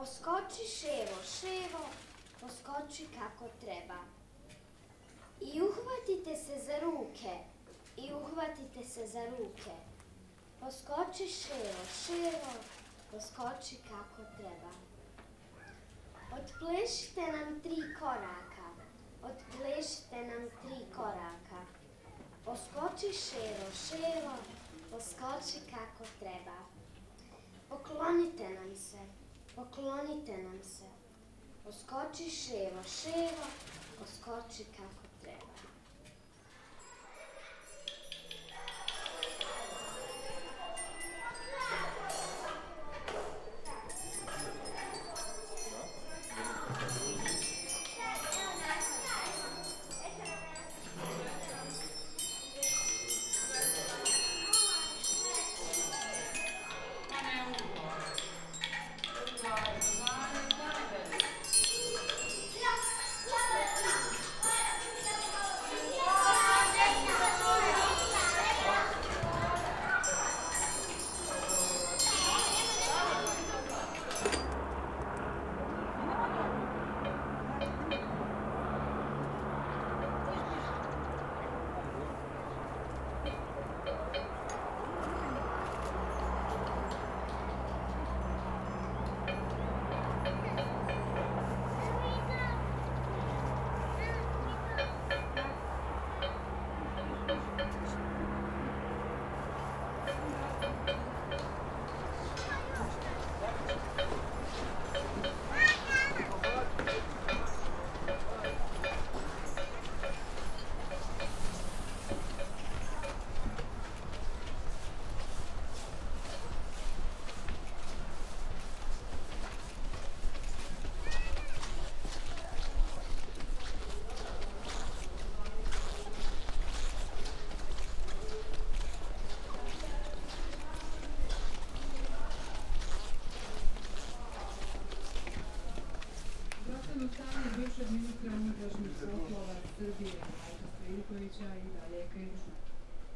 Poskoči ševo, ševo, poskoči kako treba. I uhvatite se za ruke, i uhvatite se za ruke. Poskoči ševo, ševo, poskoči kako treba. Otplešite nam tri koraka, otplešite nam tri koraka. Poskoči ševo, ševo, poskoči kako treba. Poklonite nam se, poklonite nam se. Poskoči ševo, ševo, poskoči kako poslova Srbije, Rajka Stojiljkovića i dalje kritično.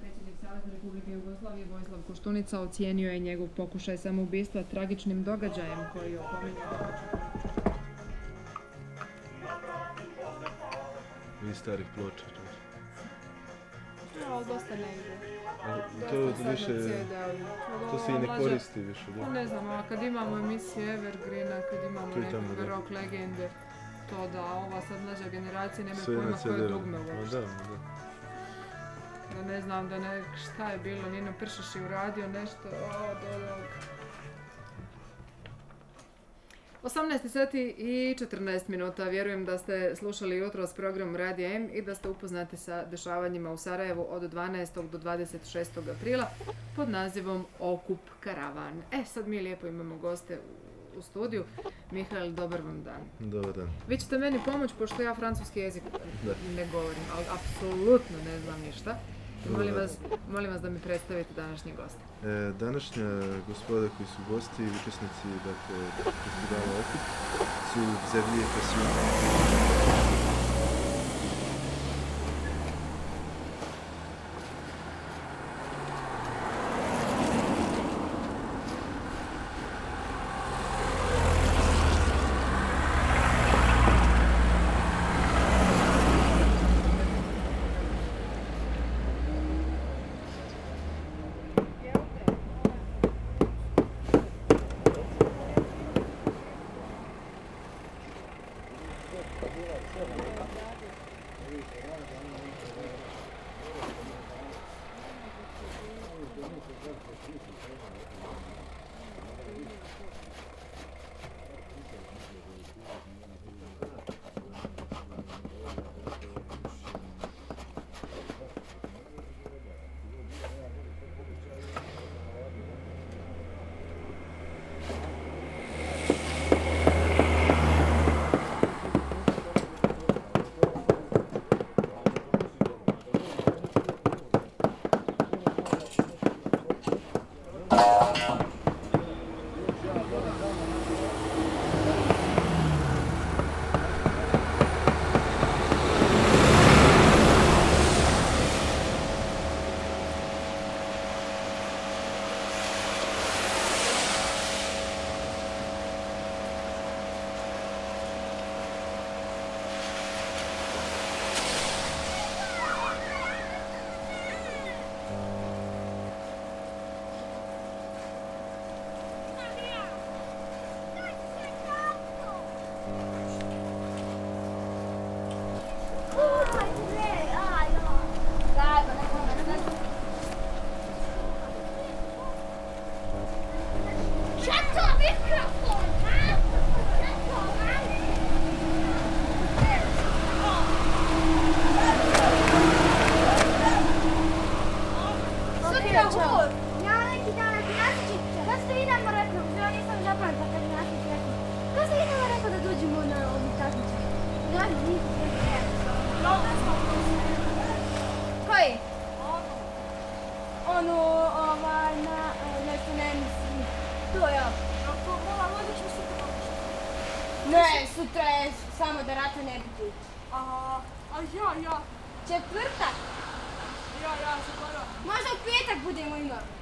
Predsjednik Savezne Republike Jugoslavije Vojislav Koštunica ocijenio je njegov pokušaj samoubistva tragičnim događajem koji opominje Vi starih ploča. No, dosta ne ide. To više, to se i ne koristi više. Pa Da? ne znam, a kad imamo emisije Evergreena, kad imamo nekakve rock legende, to da ova sad mlađa generacija nema pojma koje dugme uopšte. da, da. Ne znam da ne, šta je bilo, Nino Pršeš je uradio nešto, o, do, do. 18 sati i 14 minuta. Vjerujem da ste slušali jutros program Radio M i da ste upoznati sa dešavanjima u Sarajevu od 12. do 26. aprila pod nazivom Okup Karavan. E, sad mi lijepo imamo goste u, u studiju. Mihael, dobar vam dan. Dobar dan. Vi ćete meni pomoći pošto ja francuski jezik Da. ne govorim, ali apsolutno ne znam ništa. Molim vas, molim vas da mi predstavite današnje goste. E, današnja gospoda koji su gosti, učesnici dakle, festivala Okup, su Xavier Passion. Kaj? Ono, ovaj, na, ne, to ne mislim. To ja. Ako mala vodiš, sutra vodiš. Ne, sutra je samo da rata ne biti. A, a ja, ja. Četvrtak? Ja, ja, zaboravim. Možda u petak budemo imali.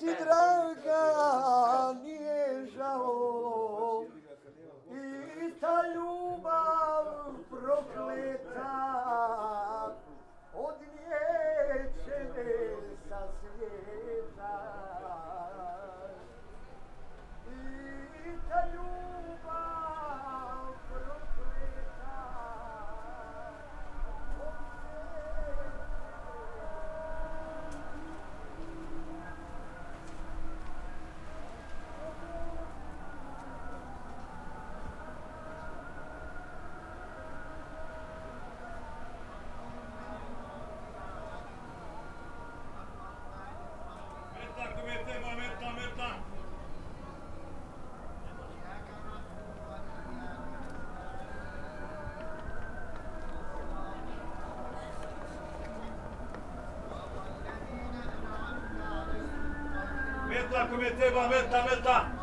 Chitra! Meta, comete, meta, meta.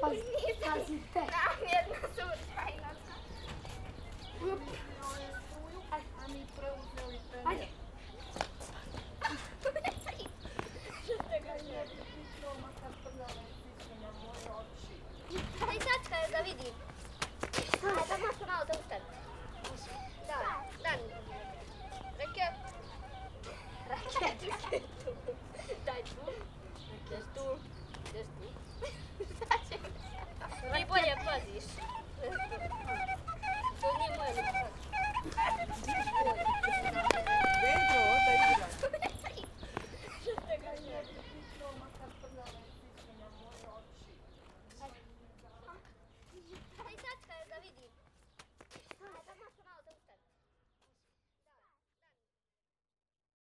Pazi, pazi te. Da, mi das se utrajno. Up.